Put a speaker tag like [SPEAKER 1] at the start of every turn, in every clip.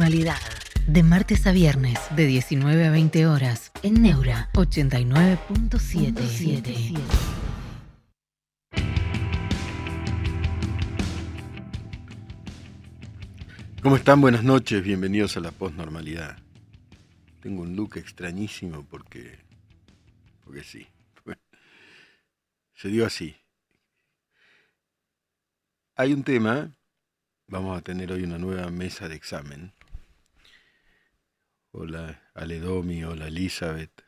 [SPEAKER 1] Posnormalidad. De martes a viernes, de 19 a 20 horas, en Neura 89.77.
[SPEAKER 2] ¿Cómo están? Buenas noches, bienvenidos a la posnormalidad. Tengo un look extrañísimo porque. porque sí. Se dio así. Hay un tema, vamos a tener hoy una nueva mesa de examen. Hola Aledomi, hola Elizabeth,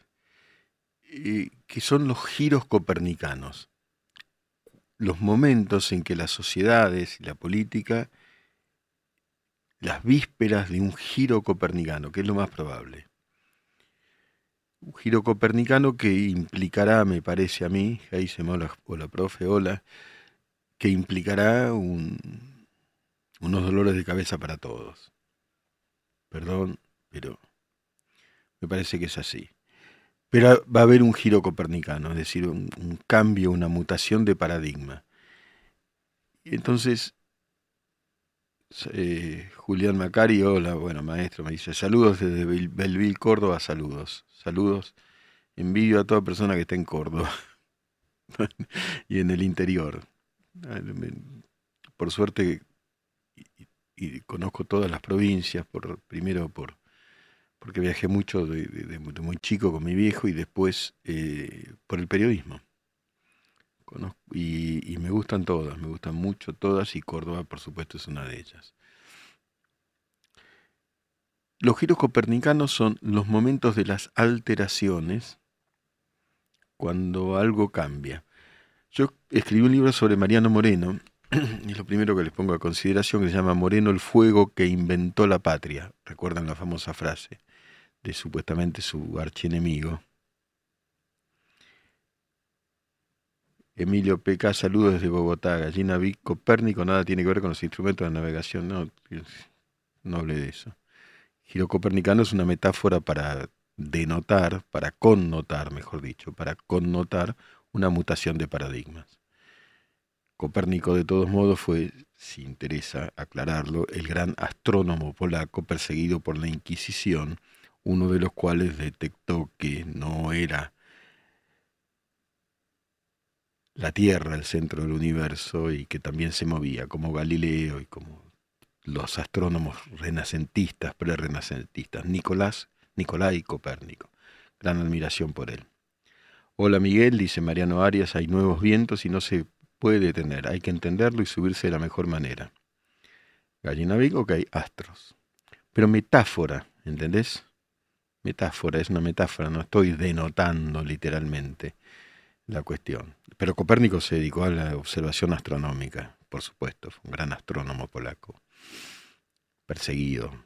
[SPEAKER 2] y que son los giros copernicanos. Los momentos en que las sociedades y la política las vísperas de un giro copernicano, que es lo más probable. Un giro copernicano que implicará, me parece a mí, ahí se me hola, hola profe, hola, que implicará un, unos dolores de cabeza para todos. Perdón, pero me parece que es así. Pero va a haber un giro copernicano, es decir, un, cambio, una mutación de paradigma. Entonces, eh, Julián Macari, hola, bueno, maestro, me dice, saludos desde Belville, Córdoba, saludos, saludos. Envidio a toda persona que está en Córdoba y en el interior. Por suerte, y, conozco todas las provincias, por, primero por porque viajé mucho de, muy chico con mi viejo y después eh, por el periodismo. y, me gustan todas, me gustan mucho todas y Córdoba, por supuesto, es una de ellas. Los giros copernicanos son los momentos de las alteraciones cuando algo cambia. Yo escribí un libro sobre Mariano Moreno, y es lo primero que les pongo a consideración, que se llama Moreno el fuego que inventó la patria. Recuerdan la famosa frase de supuestamente su archienemigo. Emilio PK, saludos desde Bogotá. Gallina Vic, Copérnico, nada tiene que ver con los instrumentos de navegación. No, no hablé de eso. Giro copernicano es una metáfora para denotar, para connotar, mejor dicho, para connotar una mutación de paradigmas. Copérnico, de todos modos, fue, si interesa aclararlo, el gran astrónomo polaco perseguido por la Inquisición, uno de los cuales detectó que no era la Tierra el centro del universo y que también se movía, como Galileo y como los astrónomos renacentistas, pre-renacentistas, Nicolás, Nicolás y Copérnico. Gran admiración por él. Hola Miguel, dice Mariano Arias, hay nuevos vientos y no se puede detener, hay que entenderlo y subirse de la mejor manera. Gallina Vic, ok, astros. Pero metáfora, ¿entendés? Metáfora, es una metáfora, no estoy denotando literalmente la cuestión. Pero Copérnico se dedicó a la observación astronómica, por supuesto, fue un gran astrónomo polaco perseguido.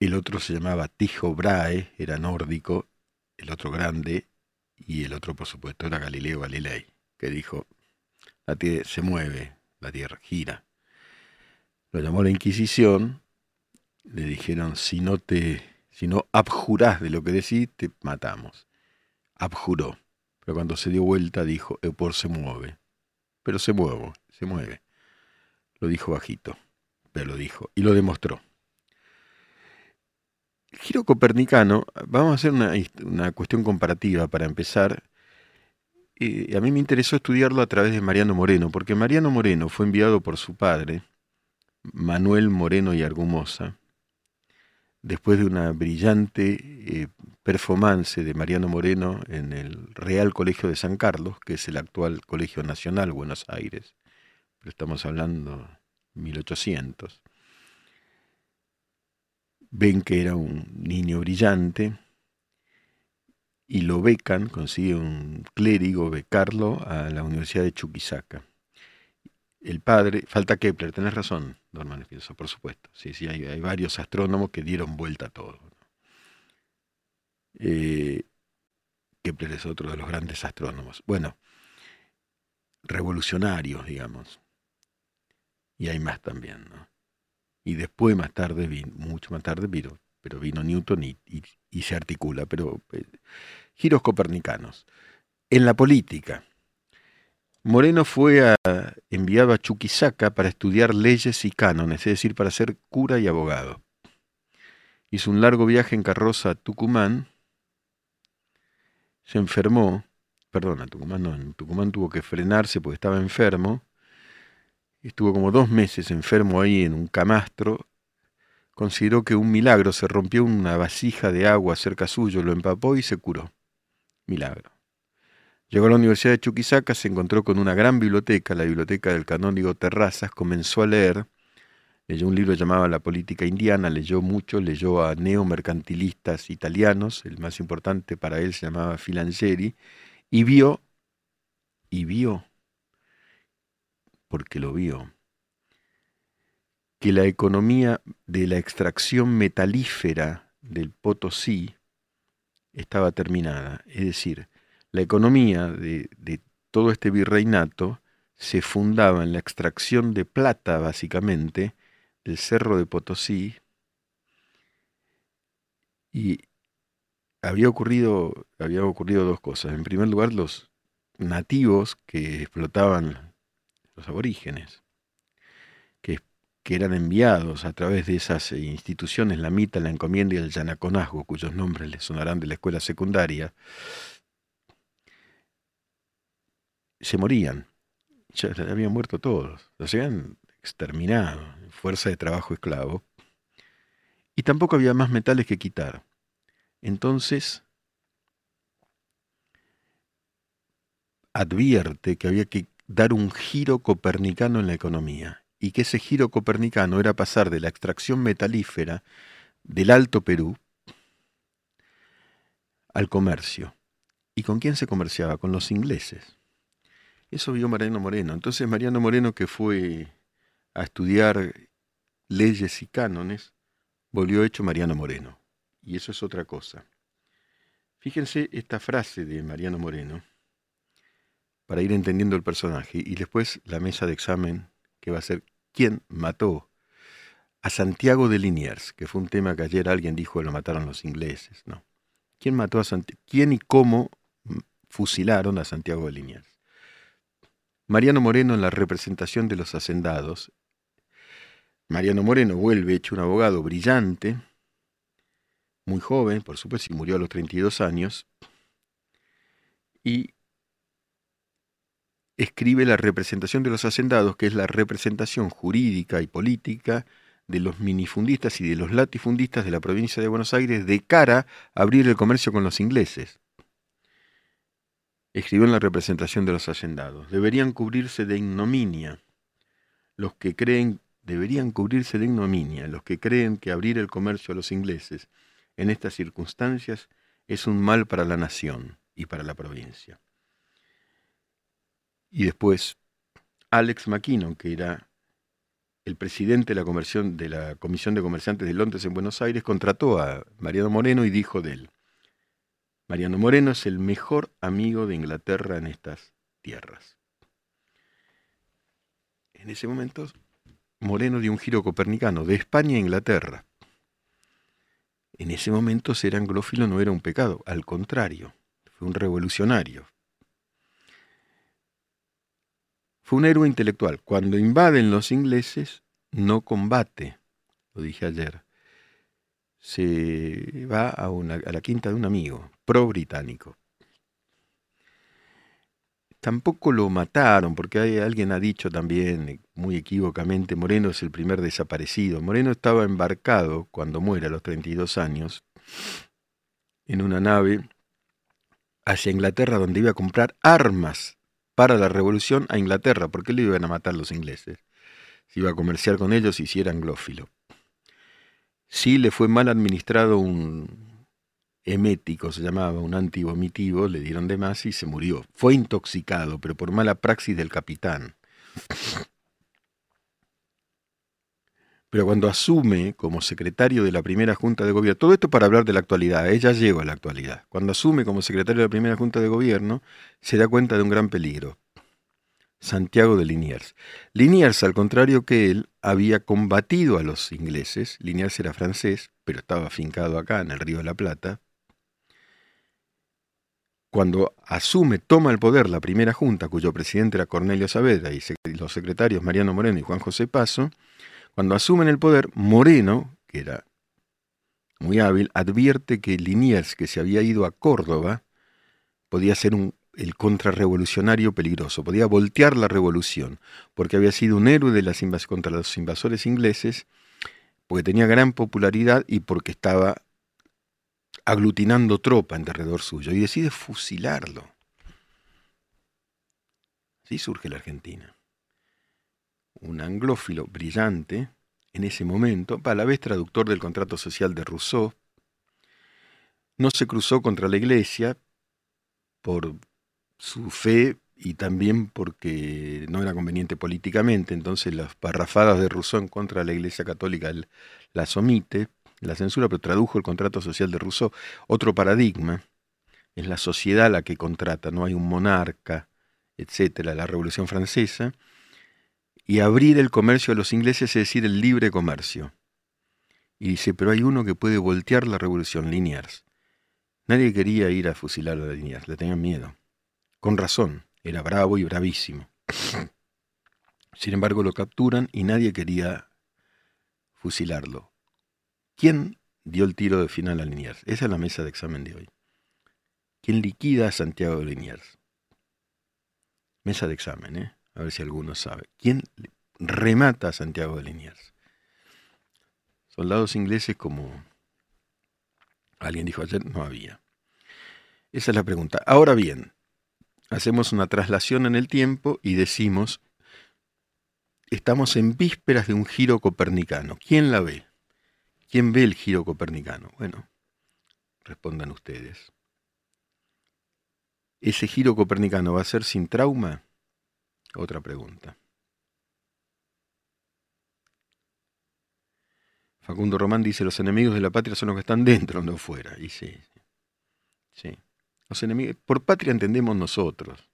[SPEAKER 2] El otro se llamaba Tijo Brahe, era nórdico, el otro grande, y el otro, por supuesto, era Galileo Galilei, que dijo, la tierra se mueve, la tierra gira. Lo llamó la Inquisición, le dijeron, si no te, si no abjurás de lo que decís, te matamos. Abjuró. Pero cuando se dio vuelta dijo, por se mueve. Pero se mueve, se mueve. Lo dijo bajito, pero lo dijo y lo demostró. El giro copernicano, vamos a hacer una, cuestión comparativa para empezar. a mí me interesó estudiarlo a través de Mariano Moreno, porque Mariano Moreno fue enviado por su padre, Manuel Moreno y Argumosa, después de una brillante eh, performance de Mariano Moreno en el Real Colegio de San Carlos, que es el actual Colegio Nacional Buenos Aires pero estamos hablando 1800. Ven que era un niño brillante y lo becan, consigue un clérigo becarlo a la Universidad de Chuquisaca. El padre, falta Kepler, tenés razón, don Manifiesto, por supuesto. Sí, sí, hay, varios astrónomos que dieron vuelta a todo. Eh, Kepler es otro de los grandes astrónomos. Bueno, revolucionarios, digamos y hay más también, ¿no? Y después, más tarde, vino, mucho más tarde, vino, pero vino Newton y, se articula, pero eh, giros copernicanos. En la política, Moreno fue enviado a Chuquisaca para estudiar leyes y cánones, es decir, para ser cura y abogado. Hizo un largo viaje en carroza a Tucumán, se enfermó, perdón, a Tucumán no, en Tucumán tuvo que frenarse porque estaba enfermo, estuvo como dos meses enfermo ahí en un camastro, consideró que un milagro, se rompió una vasija de agua cerca suyo, lo empapó y se curó. Milagro. Llegó a la Universidad de Chuquisaca, se encontró con una gran biblioteca, la biblioteca del canónigo Terrazas, comenzó a leer, leyó un libro llamado La política indiana, leyó mucho, leyó a neomercantilistas italianos, el más importante para él se llamaba Filancieri, y vio, y vio, porque lo vio, que la economía de la extracción metalífera del Potosí estaba terminada, es decir, la economía de, todo este virreinato se fundaba en la extracción de plata, básicamente, del cerro de Potosí, y había ocurrido, había ocurrido dos cosas. En primer lugar, los nativos que explotaban los aborígenes, que, eran enviados a través de esas instituciones, la MITA, la Encomienda y el Yanaconazgo, cuyos nombres les sonarán de la escuela secundaria, se morían. Ya habían muerto todos. Los habían exterminado, fuerza de trabajo esclavo. Y tampoco había más metales que quitar. Entonces, advierte que había que dar un giro copernicano en la economía y que ese giro copernicano era pasar de la extracción metalífera del Alto Perú al comercio. ¿Y con quién se comerciaba? Con los ingleses. Eso vio Mariano Moreno. Entonces Mariano Moreno, que fue a estudiar leyes y cánones, volvió hecho Mariano Moreno. Y eso es otra cosa. Fíjense esta frase de Mariano Moreno para ir entendiendo el personaje y después la mesa de examen que va a ser quién mató a Santiago de Liniers, que fue un tema que ayer alguien dijo que lo mataron los ingleses, ¿no? ¿Quién mató a? ¿Quién y cómo fusilaron a Santiago de Liniers? Mariano Moreno en la representación de los hacendados. Mariano Moreno vuelve hecho un abogado brillante, muy joven, por supuesto, y murió a los 32 años, y escribe la representación de los hacendados, que es la representación jurídica y política de los minifundistas y de los latifundistas de la provincia de Buenos Aires de cara a abrir el comercio con los ingleses escribió en la representación de los hacendados, deberían cubrirse de ignominia los que creen, deberían cubrirse de ignominia los que creen que abrir el comercio a los ingleses en estas circunstancias es un mal para la nación y para la provincia. Y después, Alex McKinnon, que era el presidente de la, de la Comisión de Comerciantes de Londres en Buenos Aires, contrató a Mariano Moreno y dijo de él, Mariano Moreno es el mejor amigo de Inglaterra en estas tierras. En ese momento, Moreno dio un giro copernicano de España a Inglaterra. En ese momento ser anglófilo no era un pecado, al contrario, fue un revolucionario. Fue un héroe intelectual. Cuando invaden los ingleses, no combate, lo dije ayer se va a, a la quinta de un amigo, pro-británico. Tampoco lo mataron, porque alguien ha dicho también, muy equivocamente, Moreno es el primer desaparecido. Moreno estaba embarcado, cuando muere a los 32 años, en una nave hacia Inglaterra, donde iba a comprar armas para la revolución a Inglaterra, porque le iban a matar los ingleses. Se iba a comerciar con ellos y si era anglófilo. Si le fue mal administrado un emético, se llamaba, un antivomitivo, le dieron de más y se murió. Fue intoxicado, pero por mala praxis del capitán. Pero cuando asume como secretario de la primera Junta de Gobierno, todo esto para hablar de la actualidad, ella llegó a la actualidad. Cuando asume como secretario de la primera Junta de Gobierno, se da cuenta de un gran peligro. Santiago de Liniers. Liniers, al contrario que él, había combatido a los ingleses. Liniers era francés, pero estaba afincado acá, en el Río de la Plata. Cuando asume, toma el poder la primera junta, cuyo presidente era Cornelio Saavedra y los secretarios Mariano Moreno y Juan José Paso, cuando asumen el poder, Moreno, que era muy hábil, advierte que Liniers, que se había ido a Córdoba, podía ser un, el contrarrevolucionario peligroso, podía voltear la revolución, porque había sido un héroe de las contra los invasores ingleses, porque tenía gran popularidad y porque estaba aglutinando tropa en derredor suyo y decide fusilarlo. Así surge la Argentina. Un anglófilo brillante, en ese momento, a la vez traductor del contrato social de Rousseau, no se cruzó contra la iglesia por su fe y también porque no era conveniente políticamente, entonces las parrafadas de Rousseau en contra de la iglesia católica las omite, la censura, pero tradujo el contrato social de Rousseau. Otro paradigma es la sociedad la que contrata, no hay un monarca, etcétera, la Revolución Francesa. Y abrir el comercio a los ingleses es decir el libre comercio. Y dice, pero hay uno que puede voltear la revolución, Liniers. Nadie quería ir a fusilar a Liniers, le tenían miedo. Con razón, era bravo y bravísimo. Sin embargo, lo capturan y nadie quería fusilarlo. ¿Quién dio el tiro de final a Liniers? Esa es la mesa de examen de hoy. ¿Quién liquida a Santiago de Liniers? Mesa de examen, ¿eh? A ver si alguno sabe. ¿Quién remata a Santiago de Liniers? Soldados ingleses como alguien dijo ayer, no había. Esa es la pregunta. Ahora bien, hacemos una traslación en el tiempo y decimos, estamos en vísperas de un giro copernicano. ¿Quién la ve? ¿Quién ve el giro copernicano? Bueno, respondan ustedes. ¿Ese giro copernicano va a ser sin trauma? Otra pregunta. Facundo Román dice, los enemigos de la patria son los que están dentro, no fuera. Y sí, sí. Los enemigos, por patria entendemos nosotros.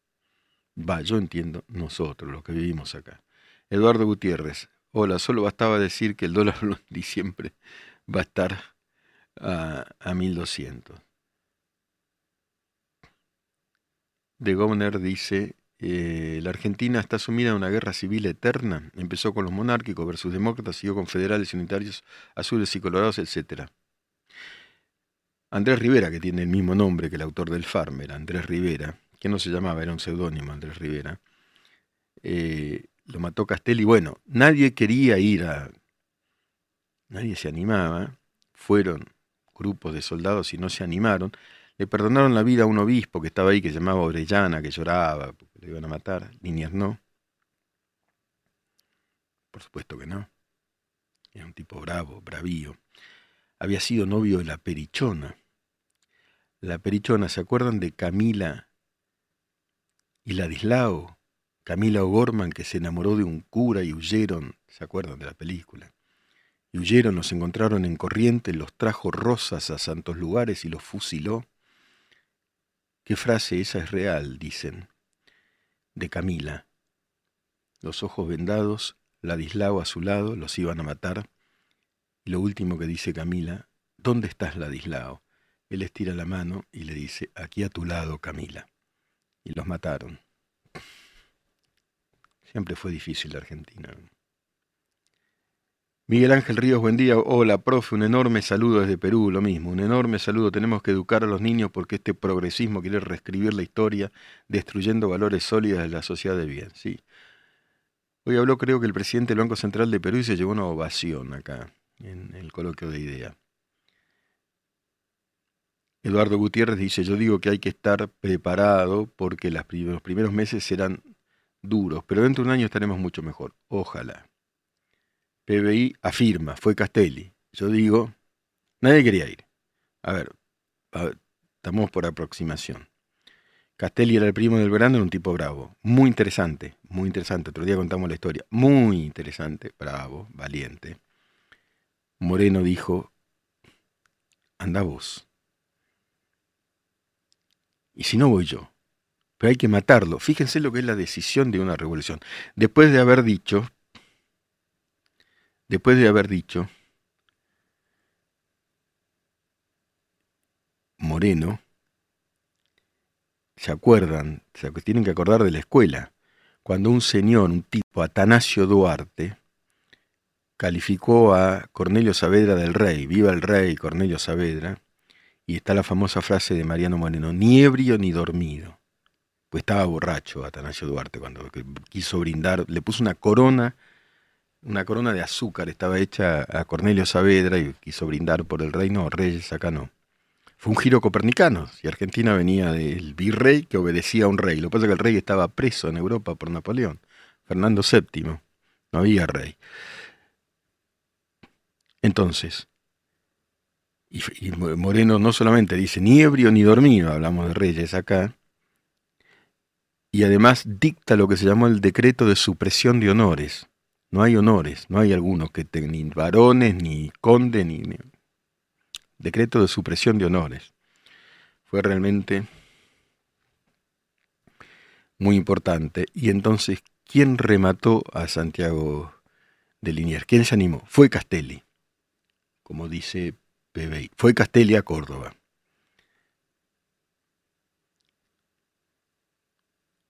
[SPEAKER 2] Va, yo entiendo nosotros, los que vivimos acá. Eduardo Gutiérrez, hola, solo bastaba decir que el dólar en diciembre va a estar a, 1200. De Govner dice, eh, la Argentina está sumida en una guerra civil eterna. Empezó con los monárquicos versus demócratas, siguió con federales, unitarios, azules y colorados, etc. Andrés Rivera, que tiene el mismo nombre que el autor del Farmer, Andrés Rivera, que no se llamaba, era un seudónimo, Andrés Rivera, eh, lo mató Castelli. Bueno, nadie quería ir a, nadie se animaba, fueron grupos de soldados y no se animaron, le perdonaron la vida a un obispo que estaba ahí, que se llamaba Orellana, que lloraba porque le iban a matar, Niñas no. Por supuesto que no. Era un tipo bravo, bravío. Había sido novio de la Perichona. La Perichona, ¿se acuerdan de Camila y Ladislao? Camila O'Gorman que se enamoró de un cura y huyeron, ¿se acuerdan de la película? y huyeron, los encontraron en corriente, los trajo rosas a santos lugares y los fusiló. ¿Qué frase esa es real? dicen. De Camila. Los ojos vendados, Ladislao a su lado, los iban a matar. Y lo último que dice Camila, ¿dónde estás, Ladislao? Él estira la mano y le dice, aquí a tu lado, Camila. Y los mataron. Siempre fue difícil la Argentina. Miguel Ángel Ríos, buen día. Hola, profe, un enorme saludo desde Perú, lo mismo, un enorme saludo. Tenemos que educar a los niños porque este progresismo quiere reescribir la historia, destruyendo valores sólidos de la sociedad de bien. Sí. Hoy habló, creo que el presidente del Banco Central de Perú y se llevó una ovación acá, en el coloquio de idea. Eduardo Gutiérrez dice, yo digo que hay que estar preparado porque los primeros meses serán duros, pero dentro de un año estaremos mucho mejor. Ojalá. PBI afirma, fue Castelli. Yo digo, nadie quería ir. A ver, estamos por aproximación. Castelli era el primo del verano, era un tipo bravo. Muy interesante, muy interesante. Otro día contamos la historia. Muy interesante, bravo, valiente. Moreno dijo, anda vos. Y si no voy yo, pero hay que matarlo. Fíjense lo que es la decisión de una revolución. Después de haber dicho, después de haber dicho, Moreno, se acuerdan, se tienen que acordar de la escuela, cuando un señor, un tipo, Atanasio Duarte, calificó a Cornelio Saavedra del rey, viva el rey Cornelio Saavedra, y está la famosa frase de Mariano Moreno, ni ebrio ni dormido. Pues estaba borracho Atanasio Duarte cuando quiso brindar, le puso una corona, una corona de azúcar, estaba hecha a Cornelio Saavedra y quiso brindar por el reino, reyes acá no. Fue un giro copernicano, si Argentina venía del virrey que obedecía a un rey. Lo que pasa es que el rey estaba preso en Europa por Napoleón, Fernando VII, no había rey. Entonces, y, Moreno no solamente dice ni ebrio ni dormido, hablamos de reyes acá, y además dicta lo que se llamó el decreto de supresión de honores. No hay honores, no hay algunos que tengan ni varones, ni conde, ni, Decreto de supresión de honores. Fue realmente muy importante. Y entonces, ¿quién remató a Santiago de Liniers? ¿Quién se animó? Fue Castelli como dice PBI. Fue Castelli a Córdoba.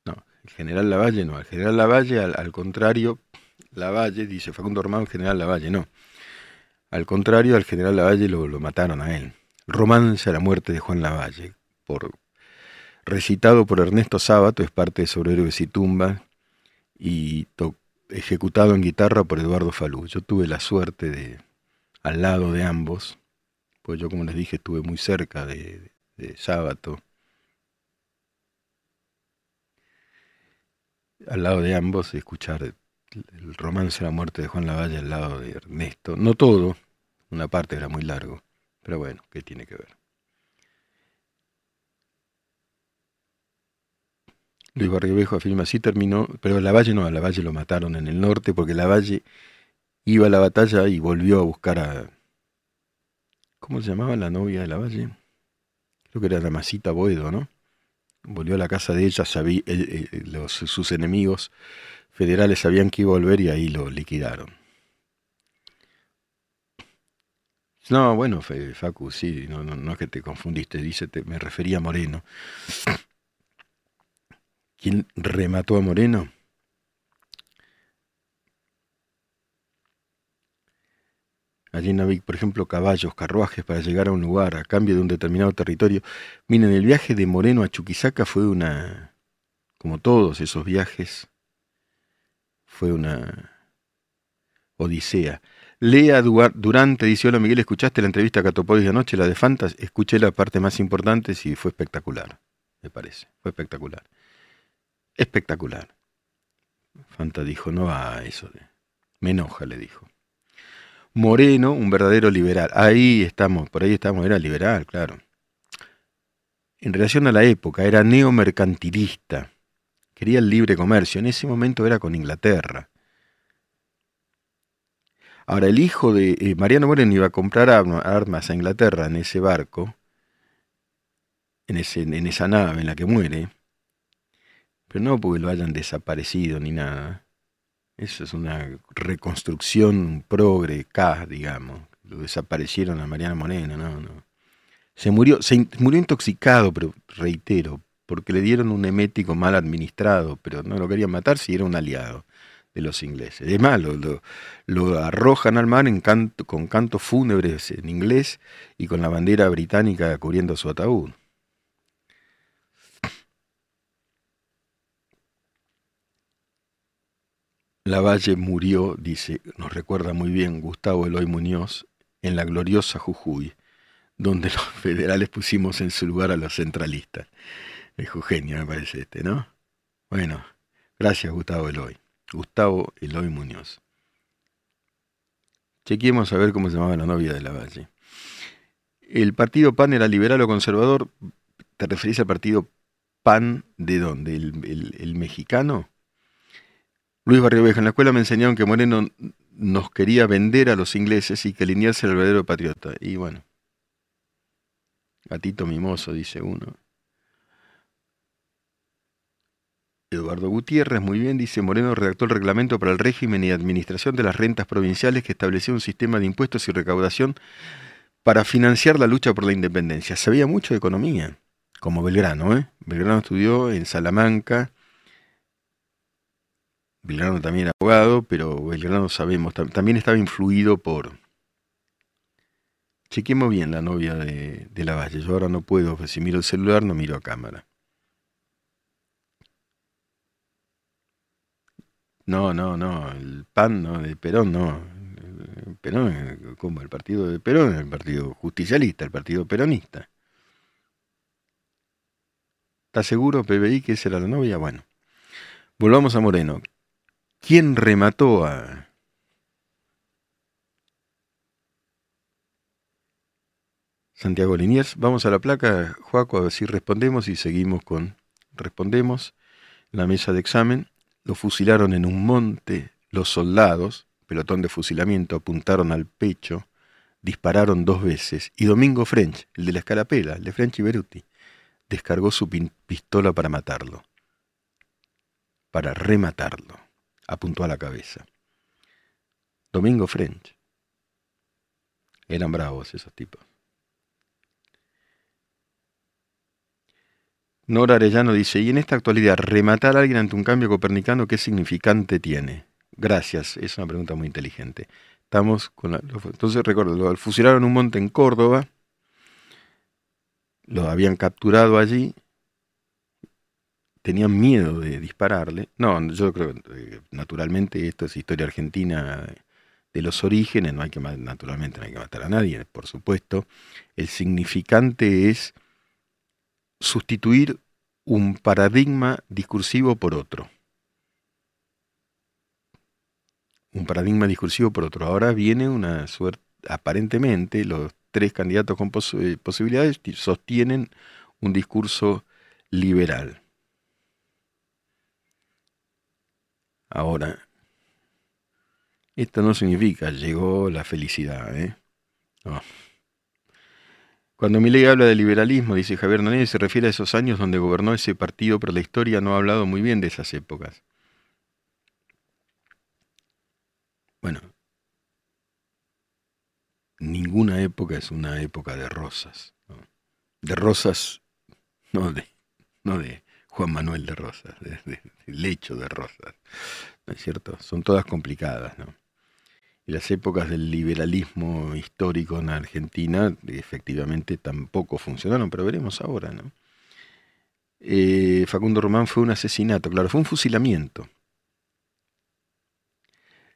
[SPEAKER 2] No, el general Lavalle no. El general Lavalle, al, contrario, Lavalle, dice Facundo Román, general Lavalle, no. Al contrario, al general Lavalle lo, lo mataron a él. Romance a la muerte de Juan Lavalle, por, recitado por Ernesto Sábato, es parte de Sobre y Tumba, y ejecutado en guitarra por Eduardo Falú. Yo tuve la suerte de, al lado de ambos, pues yo como les dije estuve muy cerca de, de Sábato, al lado de ambos, escuchar el romance de la muerte de Juan Lavalle al lado de Ernesto. No todo, una parte era muy largo, pero bueno, ¿qué tiene que ver? Luis Barrio afirma, sí terminó, pero a Lavalle no, a Lavalle lo mataron en el norte porque Lavalle iba a la batalla y volvió a buscar a... ¿Cómo se llamaba la novia de la Valle? Creo que era la Masita Boedo, ¿no? Volvió a la casa de ella, sabía, los, sus enemigos federales sabían que iba a volver y ahí lo liquidaron. No, bueno, Facu, sí, no, no, no es que te confundiste, dice, me refería a Moreno. ¿Quién remató a Moreno? Allí en por ejemplo, caballos, carruajes para llegar a un lugar a cambio de un determinado territorio. Miren, el viaje de Moreno a Chuquisaca fue una, como todos esos viajes, fue una odisea. Lea Durante, dice, hola Miguel, ¿escuchaste la entrevista a Catopolis de anoche, la de Fantas? Escuché la parte más importante y fue espectacular, me parece, fue espectacular. Espectacular. Fanta dijo, no va eso, me enoja, le dijo. Moreno, un verdadero liberal. Ahí estamos, por ahí estamos, era liberal, claro. En relación a la época, era neomercantilista. Quería el libre comercio. En ese momento era con Inglaterra. Ahora, el hijo de eh, Mariano Moreno iba a comprar armas a Inglaterra en ese barco, en, en esa nave en la que muere, pero no porque lo hayan desaparecido ni nada eso es una reconstrucción progre K, digamos. Lo desaparecieron a Mariana Moreno, no, no. Se murió, se murió intoxicado, pero reitero, porque le dieron un emético mal administrado, pero no lo querían matar si era un aliado de los ingleses. Es más, lo, lo, arrojan al mar en canto, con cantos fúnebres en inglés y con la bandera británica cubriendo su ataúd. Lavalle murió, dice, nos recuerda muy bien Gustavo Eloy Muñoz, en la gloriosa Jujuy, donde los federales pusimos en su lugar a los centralistas. Es Eugenio, me parece este, ¿no? Bueno, gracias Gustavo Eloy. Gustavo Eloy Muñoz. Chequemos a ver cómo se llamaba la novia de Lavalle. El partido PAN era liberal o conservador. ¿Te referís al partido PAN de dónde? ¿El, el mexicano? Luis Barrio en la escuela me enseñaron que Moreno nos quería vender a los ingleses y que Liniers era el verdadero patriota. Y bueno, gatito mimoso, dice uno. Eduardo Gutiérrez, muy bien, dice Moreno redactó el reglamento para el régimen y administración de las rentas provinciales que establecía un sistema de impuestos y recaudación para financiar la lucha por la independencia. Sabía mucho de economía. como Belgrano. ¿eh? Belgrano estudió en Salamanca. Belgrano también era abogado, pero Belgrano sabemos, también estaba influido por... Chequemos bien la novia de, la Valle. Yo ahora no puedo, si miro el celular no miro a cámara. No, no, no, el PAN, no, de Perón, no. Perón, como el partido de Perón, el partido justicialista, el partido peronista. ¿Está seguro, PBI, que esa era la novia? Bueno, volvamos a Moreno. ¿Quién remató a... Santiago Liniers? Vamos a la placa, Juaco, a ver si respondemos y seguimos con... Respondemos. La mesa de examen. Lo fusilaron en un monte los soldados, pelotón de fusilamiento, apuntaron al pecho, dispararon dos veces, y Domingo French, el de la escarapela, el de French y Beruti, descargó su pistola para matarlo, para rematarlo, apuntó a la cabeza. Domingo French. Eran bravos esos tipos. Nora Arellano dice, y en esta actualidad, rematar a alguien ante un cambio copernicano, ¿qué significante tiene? Gracias, es una pregunta muy inteligente. Estamos con la, entonces recuerdo, lo fusilaron un monte en Córdoba, lo habían capturado allí, tenían miedo de dispararle. No, yo creo que eh, naturalmente esto es historia argentina de los orígenes, no hay que naturalmente no hay que matar a nadie, por supuesto. El significante es sustituir un paradigma discursivo por otro. Un paradigma discursivo por otro. Ahora viene una suerte, aparentemente los tres candidatos con eh, posibilidades sostienen un discurso liberal. Ahora, esto no significa llegó la felicidad, ¿eh? No. Cuando Milei habla de liberalismo, dice Javier Nanelli, se refiere a esos años donde gobernó ese partido, pero la historia no ha hablado muy bien de esas épocas. Bueno, ninguna época es una época de rosas. De rosas, no de, no de Juan Manuel de Rosas, de, de, lecho de rosas. ¿No es cierto? Son todas complicadas, ¿no? y las épocas del liberalismo histórico en Argentina efectivamente tampoco funcionaron, pero veremos ahora, ¿no? Eh, Facundo Román fue un asesinato, claro, fue un fusilamiento.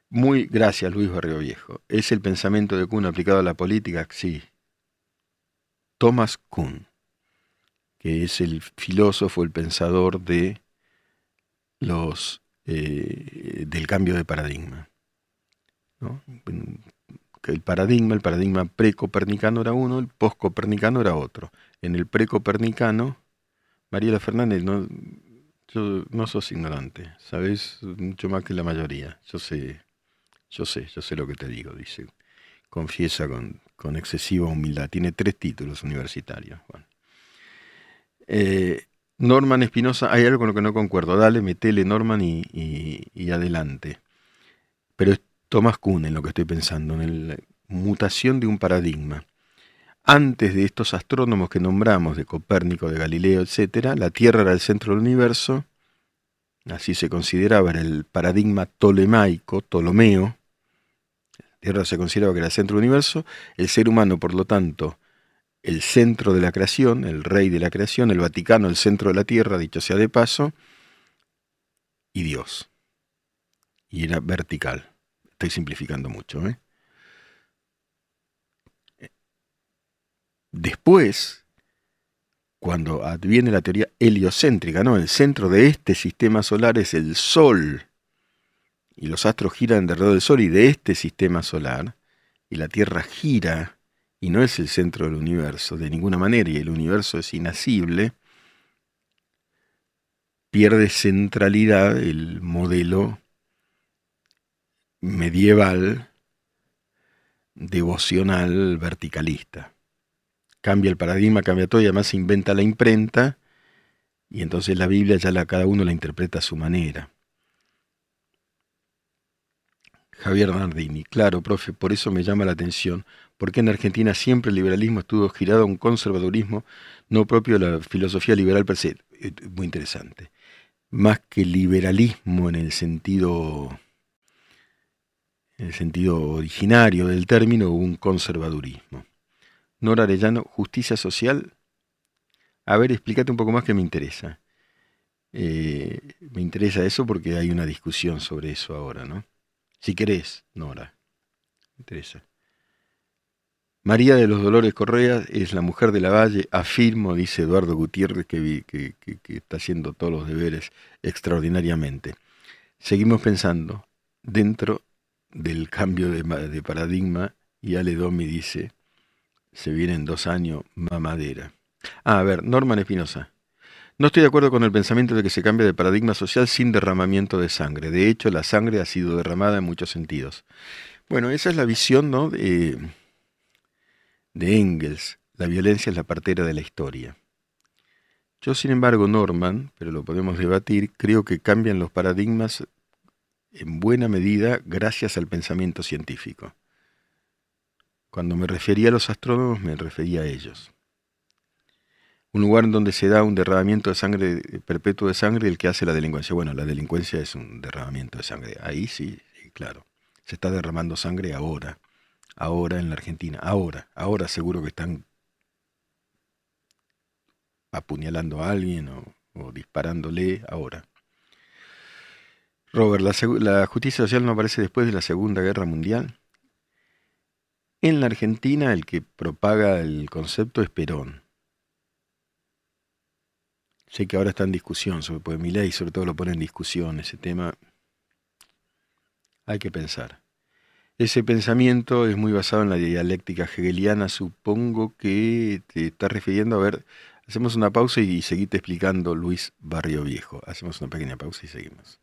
[SPEAKER 2] Muy, gracias Luis Barrio Viejo. ¿Es el pensamiento de Kuhn aplicado a la política? Sí. Thomas Kuhn, que es el filósofo, el pensador de los eh, del cambio de paradigma el paradigma, el paradigma precopernicano era uno, el poscopernicano era otro. En el precopernicano, Mariela Fernández, no, no sos ignorante, sabes mucho más que la mayoría. Yo sé, yo sé, yo sé lo que te digo, dice. Confiesa con, con excesiva humildad. Tiene tres títulos universitarios. Eh, Norman Espinosa, hay algo con lo que no concuerdo. Dale, metele Norman y, adelante. Pero Thomas Kuhn en lo que estoy pensando, en la mutación de un paradigma. Antes de estos astrónomos que nombramos, de Copérnico, de Galileo, etc., la Tierra era el centro del universo, así se consideraba, era el paradigma tolemaico, Ptolomeo, la Tierra se consideraba que era el centro del universo, el ser humano, por lo tanto, el centro de la creación, el rey de la creación, el Vaticano, el centro de la Tierra, dicho sea de paso, y Dios. Y era vertical. Estoy simplificando mucho. ¿eh? Después, cuando adviene la teoría heliocéntrica, ¿no? El centro de este sistema solar es el Sol. Y los astros giran alrededor del Sol y de este sistema solar. Y la Tierra gira y no es el centro del universo de ninguna manera. Y el universo es inacible. Pierde centralidad el modelo medieval, devocional, verticalista. Cambia el paradigma, cambia todo y además se inventa la imprenta y entonces la Biblia ya la, cada uno la interpreta a su manera. Javier Nardini, claro, profe, por eso me llama la atención, porque en Argentina siempre el liberalismo estuvo girado a un conservadurismo no propio de la filosofía liberal per. Eh, muy interesante. Más que liberalismo en el sentido en el sentido originario del término, un conservadurismo. Nora Arellano, justicia social. A ver, explícate un poco más que me interesa. Eh, me interesa eso porque hay una discusión sobre eso ahora, ¿no? Si querés, Nora. Me interesa. María de los Dolores Correa es la mujer de la Valle, afirmo, dice Eduardo Gutiérrez, que, está haciendo todos los deberes extraordinariamente. Seguimos pensando dentro del cambio de, paradigma y Ale Domi dice, se vienen dos años mamadera. Ah, a ver, Norman Espinosa. No estoy de acuerdo con el pensamiento de que se cambie de paradigma social sin derramamiento de sangre. De hecho, la sangre ha sido derramada en muchos sentidos. Bueno, esa es la visión ¿no? De Engels. La violencia es la partera de la historia. Yo, sin embargo, Norman, pero lo podemos debatir, creo que cambian los paradigmas en buena medida gracias al pensamiento científico. Cuando me refería a los astrónomos, me refería a ellos. Un lugar donde se da un derramamiento de sangre perpetuo de sangre el que hace la delincuencia. Bueno, la delincuencia es un derramamiento de sangre. Ahí sí, sí, claro. Se está derramando sangre ahora. Ahora en la Argentina. Ahora. Ahora seguro que están apuñalando a alguien o disparándole ahora. Robert, la, justicia social no aparece después de la Segunda Guerra Mundial. En la Argentina el que propaga el concepto es Perón. Sé que ahora está en discusión sobre mi ley, sobre todo lo pone en discusión ese tema. Hay que pensar. Ese pensamiento es muy basado en la dialéctica hegeliana. Supongo que te estás refiriendo a ver. Hacemos una pausa y seguite explicando Luis Barrio Viejo. Hacemos una pequeña pausa y seguimos.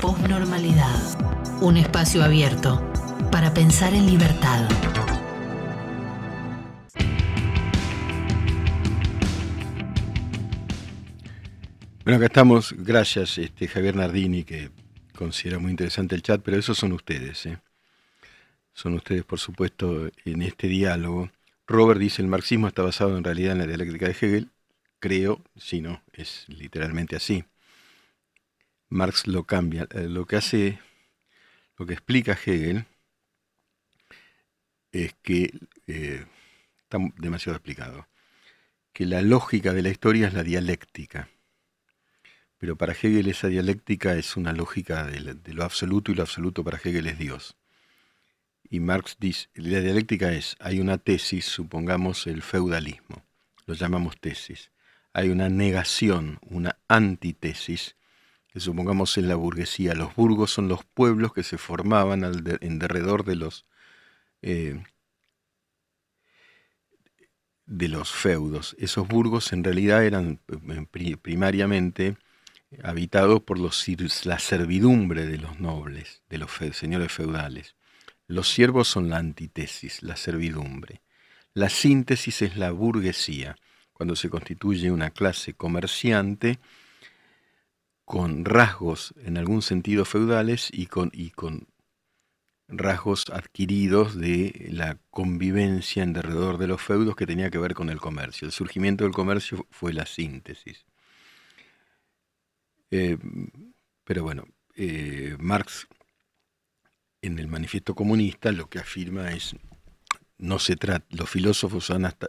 [SPEAKER 1] Postnormalidad. Un espacio abierto para pensar en libertad.
[SPEAKER 2] Bueno, acá estamos. Gracias, este, Javier Nardini, que considera muy interesante el chat, pero esos son ustedes. ¿eh? Son ustedes, por supuesto, en este diálogo. Robert dice, el marxismo está basado en realidad en la dialéctica de Hegel. Creo, si no, es literalmente así. Marx lo cambia. Eh, lo que hace, lo que explica Hegel es que, eh, está demasiado explicado, que la lógica de la historia es la dialéctica. Pero para Hegel esa dialéctica es una lógica de, de lo absoluto y lo absoluto para Hegel es Dios. Y Marx dice, la dialéctica es, hay una tesis, supongamos el feudalismo, lo llamamos tesis. Hay una negación, una antítesis, que supongamos en la burguesía. Los burgos son los pueblos que se formaban en derredor de los, eh, de los feudos. Esos burgos en realidad eran eh, primariamente habitados por los, la servidumbre de los nobles, de los señores feudales. Los siervos son la antítesis, la servidumbre. La síntesis es la burguesía, cuando se constituye una clase comerciante con rasgos en algún sentido feudales y con, rasgos adquiridos de la convivencia en derredor de los feudos que tenía que ver con el comercio. El surgimiento del comercio fue la síntesis. Eh, pero bueno, eh, Marx en el manifiesto comunista lo que afirma es, no se trata, los filósofos han hasta,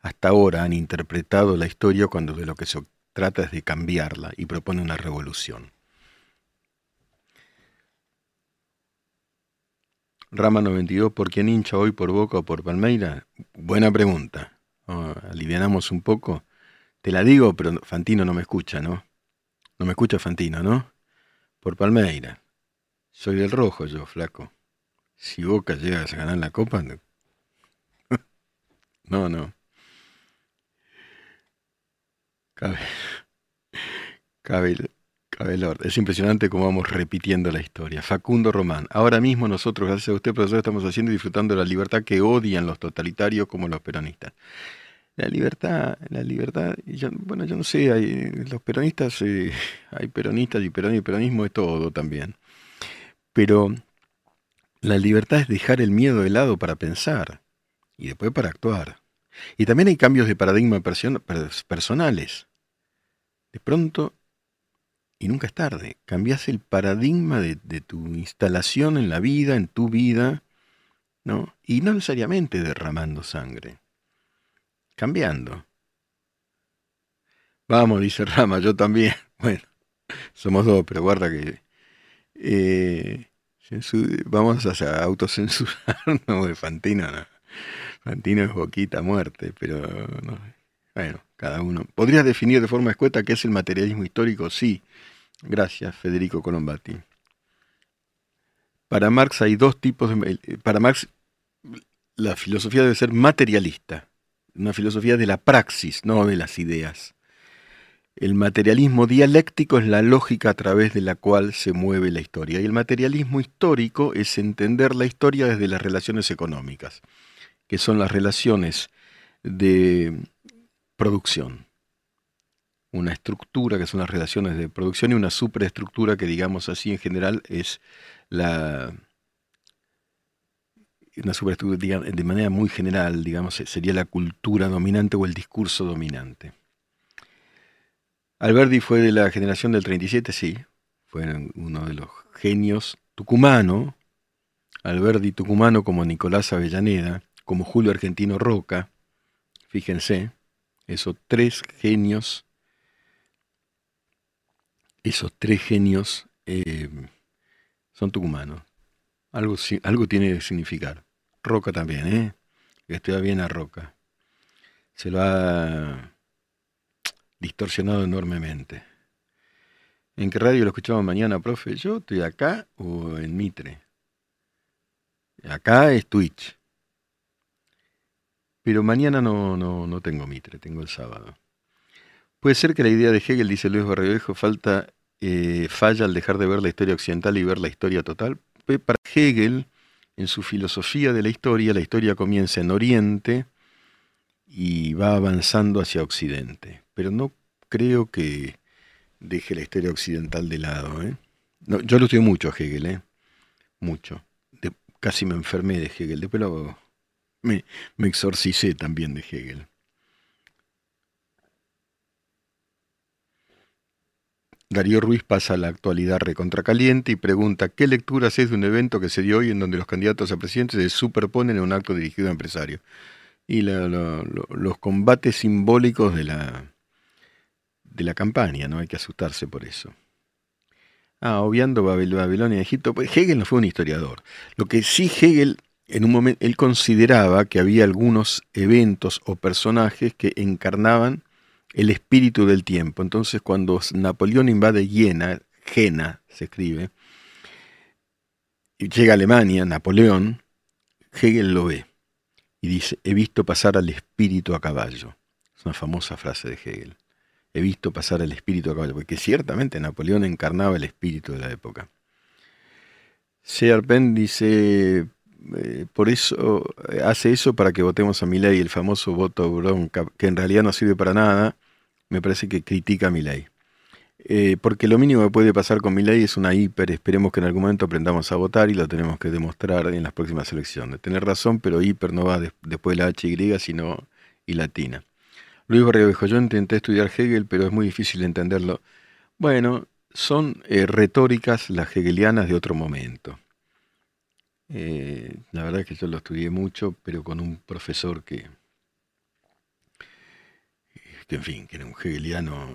[SPEAKER 2] hasta ahora han interpretado la historia cuando de lo que se trata de cambiarla y propone una revolución. Rama 92, ¿por quién hincha hoy por Boca o por Palmeira? Buena pregunta. Oh, alivianamos un poco. Te la digo, pero Fantino no me escucha, ¿no? No me escucha Fantino, ¿no? Por Palmeira. Soy del rojo yo, flaco. Si Boca llega a ganar la copa... No, no. Cabe, Es impresionante cómo vamos repitiendo la historia. Facundo Román. Ahora mismo nosotros, gracias a usted, profesor, estamos haciendo y disfrutando de la libertad que odian los totalitarios como los peronistas. La libertad, la libertad, bueno, yo no sé, hay, los peronistas, eh, hay peronistas y peronismo es todo también. Pero la libertad es dejar el miedo de lado para pensar y después para actuar. Y también hay cambios de paradigma personales. De pronto, y nunca es tarde, cambias el paradigma de, de, tu instalación en la vida, en tu vida, ¿no? Y no necesariamente derramando sangre, cambiando. Vamos, dice Rama, yo también. Bueno, somos dos, pero guarda que eh, vamos a autocensurarnos de Fantino, no. Fantino es boquita muerte, pero no, bueno, cada uno. ¿Podrías definir de forma escueta qué es el materialismo histórico? Sí. Gracias, Federico Colombati. Para Marx hay dos tipos de... Para Marx la filosofía debe ser materialista, una filosofía de la praxis, no de las ideas. El materialismo dialéctico es la lógica a través de la cual se mueve la historia. Y el materialismo histórico es entender la historia desde las relaciones económicas, que son las relaciones de producción. Una estructura, que son las relaciones de producción, y una superestructura, que digamos así en general es la... Una superestructura, de manera muy general, digamos, sería la cultura dominante o el discurso dominante. Alberdi fue de la generación del 37, sí, fue uno de los genios tucumano, Alberdi tucumano como Nicolás Avellaneda, como Julio Argentino Roca, fíjense, esos tres genios, esos tres genios eh, son tucumanos. Algo, algo tiene que significar. Roca también, ¿eh? Estudia bien a Roca. Se lo ha distorsionado enormemente. ¿En qué radio lo escuchamos mañana, profe? Yo estoy acá o en Mitre. Acá es Twitch. Pero mañana no, no, no tengo Mitre, tengo el sábado. Puede ser que la idea de Hegel, dice Luis Barriovejo, falta, eh, falla al dejar de ver la historia occidental y ver la historia total. Para Hegel, en su filosofía de la historia, la historia comienza en Oriente y va avanzando hacia Occidente pero no creo que deje la historia occidental de lado. ¿eh? No, yo lo estudié mucho a Hegel, ¿eh? mucho. casi me enfermé de Hegel, después lo, me, me exorcicé también de Hegel. Darío Ruiz pasa a la actualidad recontracaliente y pregunta qué lecturas es de un evento que se dio hoy en donde los candidatos a presidente se superponen en un acto dirigido a empresarios. Y los combates simbólicos de la, de la campaña, no hay que asustarse por eso. Ah, obviando Babilonia y Egipto, pues Hegel no fue un historiador. Lo que sí Hegel, en un momento, él consideraba que había algunos eventos o personajes que encarnaban el espíritu del tiempo. Entonces, cuando Napoleón invade Jena, Jena se escribe, y llega a Alemania, Napoleón, Hegel lo ve y dice, he visto pasar al espíritu a caballo. Es una famosa frase de Hegel he visto pasar el espíritu a caballo, porque ciertamente Napoleón encarnaba el espíritu de la época. Searpen dice, eh, por eso eh, hace eso para que votemos a ley, el famoso voto bronca, que en realidad no sirve para nada, me parece que critica a Milei. Eh, porque lo mínimo que puede pasar con ley es una hiper, esperemos que en algún momento aprendamos a votar y lo tenemos que demostrar en las próximas elecciones. Tener razón, pero hiper no va después de la HY, sino y latina. Luis Barrio yo intenté estudiar Hegel, pero es muy difícil entenderlo. Bueno, son eh, retóricas las hegelianas de otro momento. Eh, la verdad es que yo lo estudié mucho, pero con un profesor que, que en fin, que era un hegeliano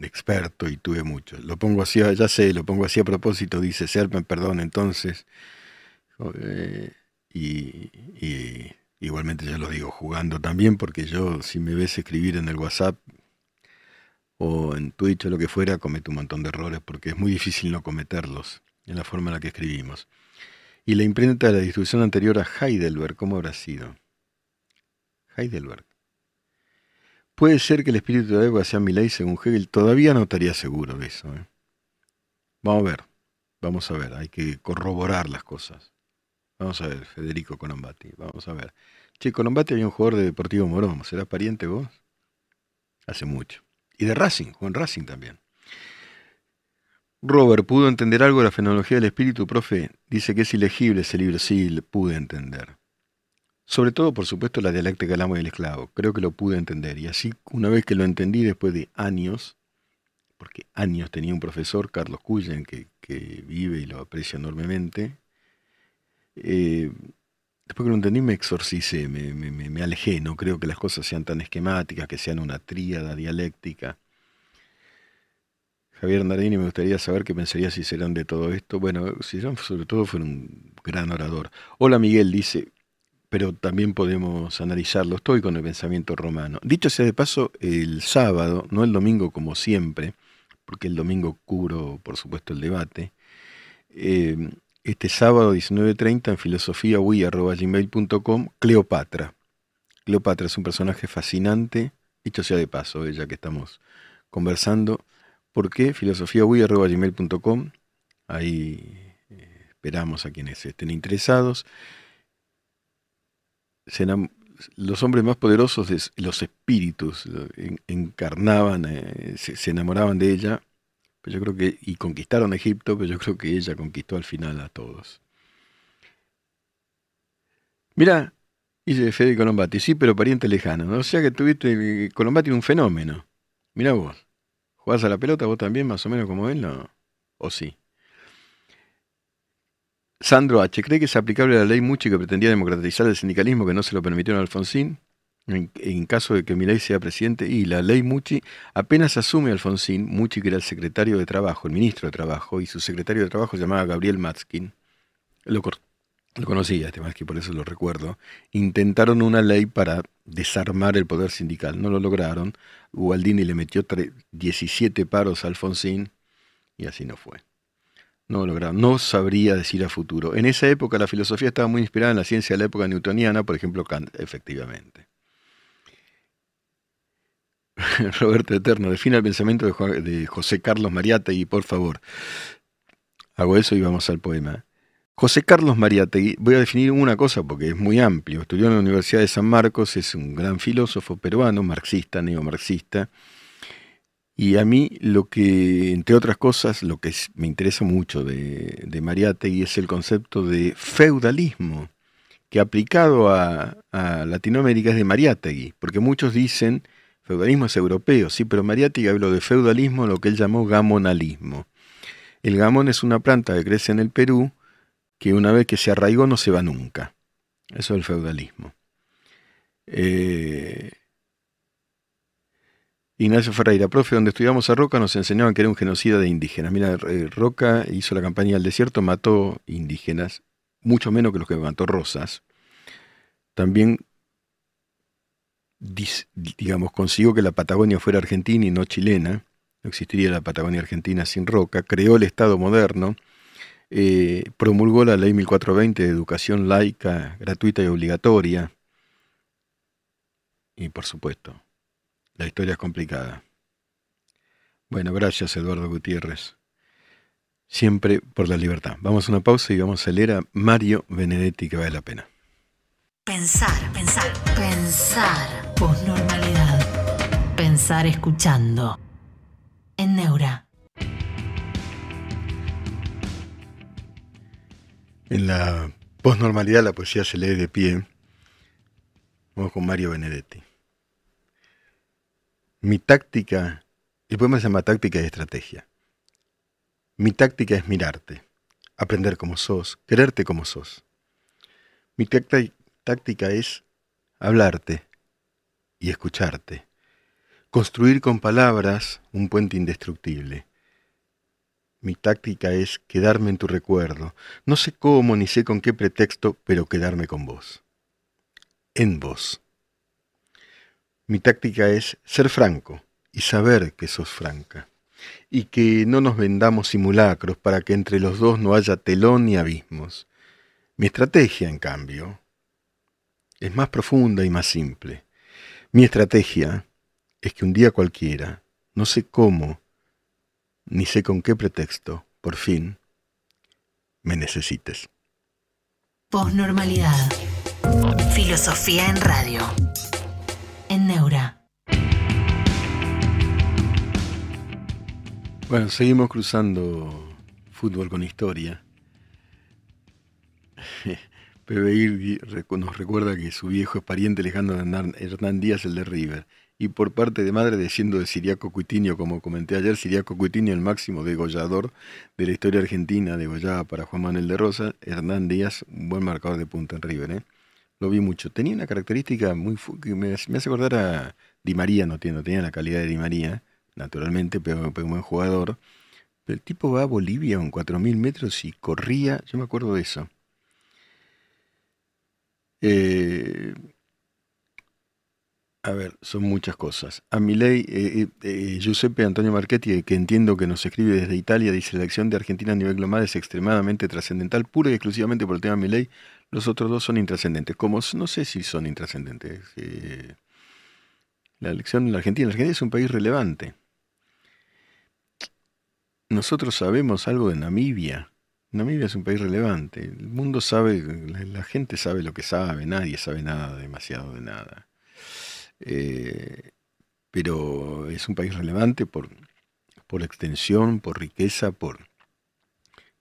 [SPEAKER 2] experto y tuve mucho. Lo pongo así, ya sé, lo pongo así a propósito, dice Serpen, perdón, entonces. Eh, y Igualmente ya lo digo jugando también, porque yo si me ves escribir en el WhatsApp o en Twitch o lo que fuera, cometo un montón de errores porque es muy difícil no cometerlos en la forma en la que escribimos. Y la imprenta de la distribución anterior a Heidelberg, ¿cómo habrá sido? Heidelberg. Puede ser que el espíritu de Eva sea mi ley según Hegel, todavía no estaría seguro de eso. ¿eh? Vamos a ver, vamos a ver, hay que corroborar las cosas. Vamos a ver, Federico Colombati, vamos a ver. Che, Colombati había un jugador de Deportivo Morón, ¿será pariente vos? Hace mucho. Y de Racing, Juan Racing también. Robert, ¿pudo entender algo de la fenomenología del espíritu, profe? Dice que es ilegible ese libro. Sí, pude entender. Sobre todo, por supuesto, la dialéctica del amo y el esclavo. Creo que lo pude entender. Y así, una vez que lo entendí, después de años, porque años tenía un profesor, Carlos Cullen, que, vive y lo aprecio enormemente, eh, después que lo entendí me exorcicé, me, me, alejé. No creo que las cosas sean tan esquemáticas, que sean una tríada dialéctica. Javier Nardini, me gustaría saber qué pensaría si serán de todo esto. Bueno, si sobre todo fue un gran orador. Hola Miguel, dice, pero también podemos analizarlo. Estoy con el pensamiento romano. Dicho sea de paso, el sábado, no el domingo como siempre, porque el domingo cubro, por supuesto, el debate. Eh, este sábado 19.30 en filosofiawi.gmail.com, Cleopatra. Cleopatra es un personaje fascinante, dicho sea de paso, ya que estamos conversando. ¿Por qué? filosofiawi.gmail.com. Ahí eh, esperamos a quienes estén interesados los hombres más poderosos, de, los espíritus, encarnaban, eh, se, enamoraban de ella, pues yo creo que, y conquistaron Egipto, pero yo creo que ella conquistó al final a todos. Mira, dice Fede Colombati, sí, pero pariente lejano, ¿no? o sea que tuviste, Colombati un fenómeno. Mira vos, ¿jugás a la pelota vos también más o menos como él? No, o sí. Sandro H. ¿Cree que es aplicable la ley Muchi que pretendía democratizar el sindicalismo que no se lo permitió a Alfonsín? En, caso de que Milei sea presidente, y la ley Muchi apenas asume Alfonsín, Muchi que era el secretario de Trabajo, el ministro de Trabajo, y su secretario de Trabajo se llamaba Gabriel Matskin, lo, conocía este Matskin, por eso lo recuerdo, intentaron una ley para desarmar el poder sindical, no lo lograron, Gualdini le metió 17 paros a Alfonsín, y así no fue. No lograron, no sabría decir a futuro. En esa época la filosofía estaba muy inspirada en la ciencia de la época newtoniana, por ejemplo Kant, efectivamente. Roberto Eterno, define el pensamiento de, José Carlos Mariátegui, por favor. Hago eso y vamos al poema. José Carlos Mariátegui, voy a definir una cosa porque es muy amplio. Estudió en la Universidad de San Marcos, es un gran filósofo peruano, marxista, neomarxista y a mí lo que, entre otras cosas, lo que me interesa mucho de, de Mariátegui es el concepto de feudalismo, que aplicado a, Latinoamérica es de Mariátegui, porque muchos dicen feudalismo es europeo, sí, pero Mariátegui habló de feudalismo, lo que él llamó gamonalismo. El gamón es una planta que crece en el Perú, que una vez que se arraigó no se va nunca. Eso es el feudalismo. Eh, Ignacio Ferreira, profe, donde estudiamos a Roca nos enseñaban que era un genocida de indígenas. Mira, eh, Roca hizo la campaña del desierto, mató indígenas, mucho menos que los que mató Rosas. También, digamos, consiguió que la Patagonia fuera argentina y no chilena. No existiría la Patagonia argentina sin Roca. Creó el Estado moderno. Eh, promulgó la ley 1420 de educación laica, gratuita y obligatoria. Y por supuesto, la historia es complicada. Bueno, gracias Eduardo Gutiérrez. Siempre por la libertad. Vamos a una pausa y vamos a leer a Mario Benedetti, que vale la pena.
[SPEAKER 1] Pensar, pensar, pensar. Posnormalidad. Pensar escuchando. En Neura.
[SPEAKER 2] En la posnormalidad la poesía se lee de pie. Vamos con Mario Benedetti. Mi táctica, el poema se llama táctica y estrategia. Mi táctica es mirarte, aprender como sos, quererte como sos. Mi táctica es hablarte y escucharte, construir con palabras un puente indestructible. Mi táctica es quedarme en tu recuerdo, no sé cómo ni sé con qué pretexto, pero quedarme con vos, en vos. Mi táctica es ser franco y saber que sos franca. Y que no nos vendamos simulacros para que entre los dos no haya telón ni abismos. Mi estrategia, en cambio, es más profunda y más simple. Mi estrategia es que un día cualquiera, no sé cómo, ni sé con qué pretexto, por fin, me necesites.
[SPEAKER 1] Posnormalidad. Filosofía en radio en Neura.
[SPEAKER 2] Bueno, seguimos cruzando fútbol con historia. PBI nos recuerda que su viejo es pariente lejano Hernán Díaz, el de River. Y por parte de madre, desciendo de Siriaco Cuitinio, como comenté ayer, Siriaco Cuitinio, el máximo degollador de la historia argentina, degollada para Juan Manuel de Rosa. Hernán Díaz, un buen marcador de punta en River. ¿eh? Lo vi mucho. Tenía una característica muy que me, hace acordar a Di María, no, no tenía la calidad de Di María naturalmente, pero, un buen jugador. Pero el tipo va a Bolivia con 4.000 metros y corría, yo me acuerdo de eso. Eh, a ver, son muchas cosas. A mi eh, eh, Giuseppe Antonio Marchetti, que entiendo que nos escribe desde Italia, dice la acción de Argentina a nivel global es extremadamente trascendental, pura y exclusivamente por el tema de mi. Los otros dos son intrascendentes. Como no sé si son intrascendentes. la elección en la Argentina. La Argentina es un país relevante. Nosotros sabemos algo de Namibia. Namibia es un país relevante. El mundo sabe, la, gente sabe lo que sabe, nadie sabe nada, demasiado de nada. Eh, pero es un país relevante por, por extensión, por riqueza, por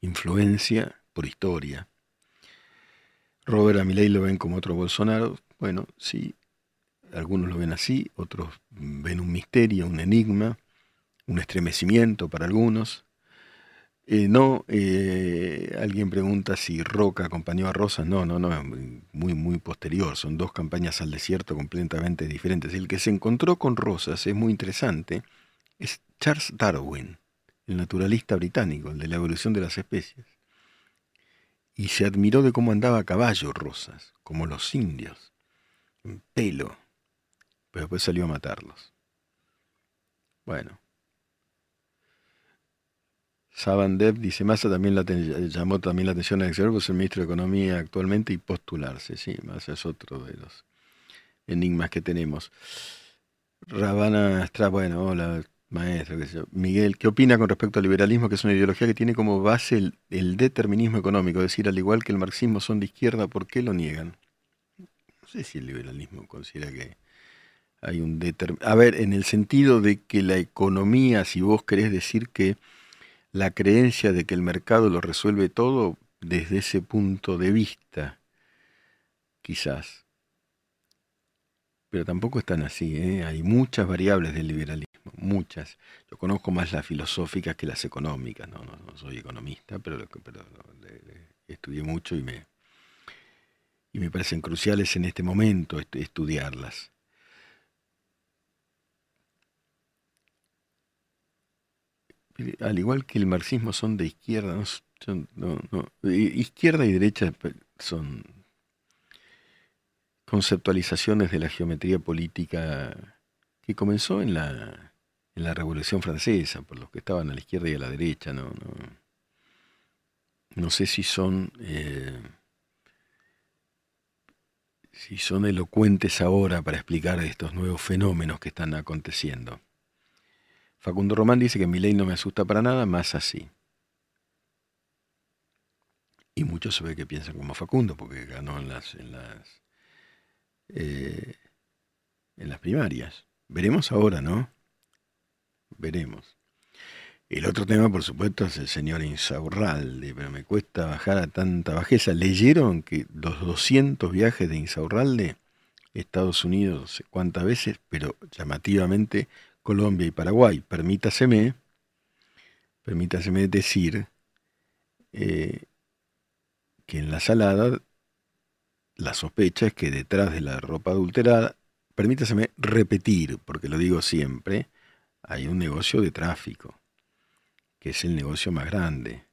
[SPEAKER 2] influencia, por historia. Robert Amilei lo ven como otro Bolsonaro. Bueno, sí, algunos lo ven así, otros ven un misterio, un enigma un estremecimiento para algunos. Eh, no, eh, alguien pregunta si Roca acompañó a Rosas. No, no, no, muy, muy posterior. Son dos campañas al desierto completamente diferentes. El que se encontró con Rosas es muy interesante. Es Charles Darwin, el naturalista británico, el de la evolución de las especies. Y se admiró de cómo andaba a caballo Rosas, como los indios, en pelo. Pero después salió a matarlos. Bueno, Sabandev dice, Massa también la llamó también la atención al exterior, pues el ministro de Economía actualmente y postularse, sí, Massa es otro de los enigmas que tenemos. Rabana Astra, bueno, hola, maestro, Miguel, ¿qué opina con respecto al liberalismo, que es una ideología que tiene como base el, determinismo económico? Es decir, al igual que el marxismo son de izquierda, ¿por qué lo niegan? No sé si el liberalismo considera que hay un determinismo. A ver, en el sentido de que la economía, si vos querés decir que la creencia de que el mercado lo resuelve todo desde ese punto de vista, quizás. Pero tampoco es tan así, ¿eh? hay muchas variables del liberalismo, muchas. Yo conozco más las filosóficas que las económicas, no, no, soy economista, pero, pero estudié mucho y me, y me parecen cruciales en este momento estudiarlas. al igual que el marxismo son de izquierda, izquierda y derecha son conceptualizaciones de la geometría política que comenzó en la, en la Revolución Francesa, por los que estaban a la izquierda y a la derecha. No, no, sé si son, eh, si son elocuentes ahora para explicar estos nuevos fenómenos que están aconteciendo. Facundo Román dice que mi ley no me asusta para nada, más así. Y muchos se ve que piensan como Facundo, porque ganó en las, eh, en las primarias. Veremos ahora, ¿no? Veremos. El otro tema, por supuesto, es el señor Insaurralde, pero me cuesta bajar a tanta bajeza. ¿Leyeron que los 200 viajes de Insaurralde, Estados Unidos, cuántas veces, pero llamativamente Colombia y Paraguay. Permítaseme, permítaseme decir eh, que en la salada la sospecha es que detrás de la ropa adulterada, permítaseme repetir, porque lo digo siempre, hay un negocio de tráfico, que es el negocio más grande.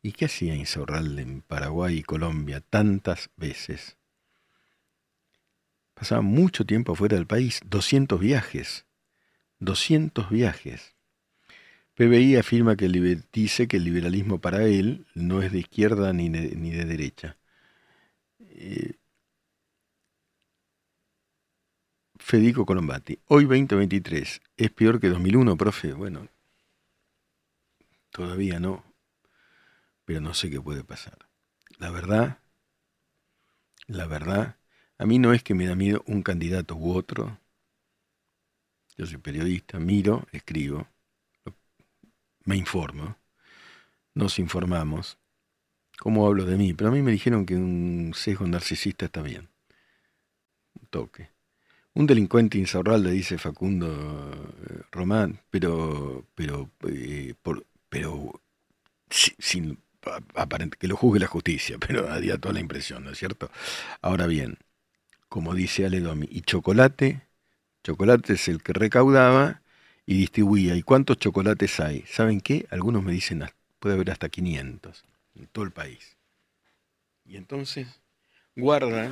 [SPEAKER 2] ¿Y qué hacía Insaurralde en Paraguay y Colombia tantas veces? Pasaba mucho tiempo fuera del país, 200 viajes. 200 viajes. PBI afirma que dice que el liberalismo para él no es de izquierda ni de, ni de derecha. Eh, Federico Colombati, hoy 2023, ¿es peor que 2001, profe? Bueno, todavía no, pero no sé qué puede pasar. La verdad, la verdad, a mí no es que me da miedo un candidato u otro, yo soy periodista, miro, escribo. me informo, nos informamos, cómo hablo de mí, pero a mí me dijeron que un sesgo narcisista está bien. Un toque. Un delincuente le dice Facundo eh, Román, pero, pero, eh, por, pero sin, aparente, que lo juzgue la justicia, pero daría toda la impresión, ¿no es cierto? Ahora bien, como dice Aledomi, y chocolate, chocolate es el que recaudaba y distribuía. ¿Y cuántos chocolates hay? ¿Saben qué? Algunos me dicen, puede haber hasta 500 en todo el país. Y entonces, guarda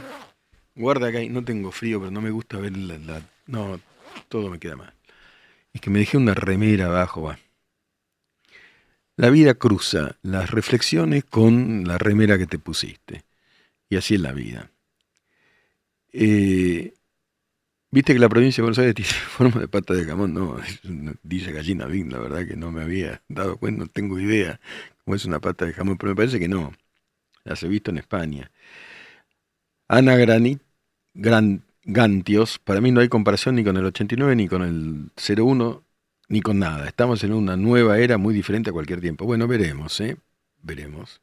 [SPEAKER 2] Guarda que no tengo frío, pero no me gusta ver la, No, todo me queda mal. Es que me dejé una remera abajo, va. La vida cruza las reflexiones con la remera que te pusiste. Y así es la vida. Eh, Viste que la provincia de Buenos Aires tiene forma de pata de jamón, no, dice gallina la verdad que no me había dado cuenta, no tengo idea cómo es una pata de jamón, pero me parece que no. Las he visto en España. Ana Granit, Gran, Gantios, para mí no hay comparación ni con el 89, ni con el 01, ni con nada. Estamos en una nueva era muy diferente a cualquier tiempo. Bueno, veremos, ¿eh? Veremos.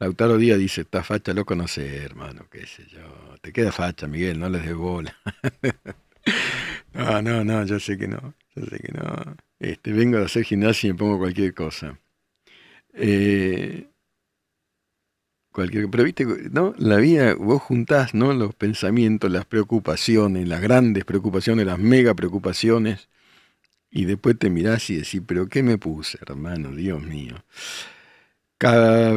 [SPEAKER 2] Lautaro Díaz dice, está facha, loco, no hermano, qué sé yo. Te queda facha, Miguel, no les dé bola. no, no, no, yo sé que no, yo sé que no. Este, vengo a hacer gimnasia y me pongo cualquier cosa. Eh, cualquier, pero viste, ¿no? La vida, vos juntás, ¿no? Los pensamientos, las preocupaciones, las grandes preocupaciones, las mega preocupaciones, y después te mirás y decís, pero ¿qué me puse, hermano? Dios mío. Cada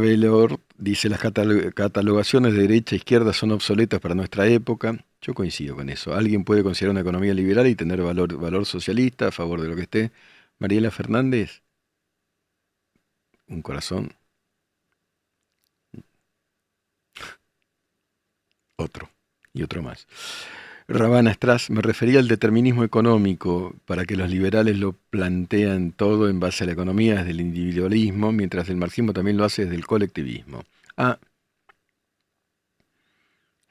[SPEAKER 2] dice las catalogaciones de derecha e izquierda son obsoletas para nuestra época. Yo coincido con eso. Alguien puede considerar una economía liberal y tener valor, valor socialista a favor de lo que esté. Mariela Fernández, un corazón. otro y otro más. Rabana Strass, me refería al determinismo económico, para que los liberales lo plantean todo en base a la economía desde el individualismo, mientras el marxismo también lo hace desde el colectivismo. Ah,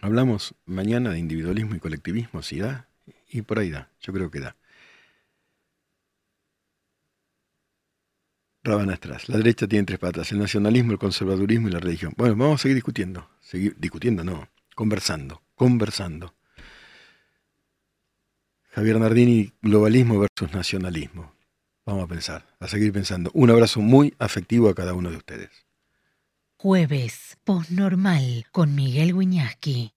[SPEAKER 2] hablamos mañana de individualismo y colectivismo, ¿sí da? Y por ahí da, yo creo que da. Rabana Strass, la derecha tiene tres patas, el nacionalismo, el conservadurismo y la religión. Bueno, vamos a seguir discutiendo, seguir discutiendo, no, conversando, conversando. Javier Nardini, globalismo versus nacionalismo. Vamos a pensar, a seguir pensando. Un abrazo muy afectivo a cada uno de ustedes.
[SPEAKER 1] Jueves, postnormal, con Miguel Wiñaski.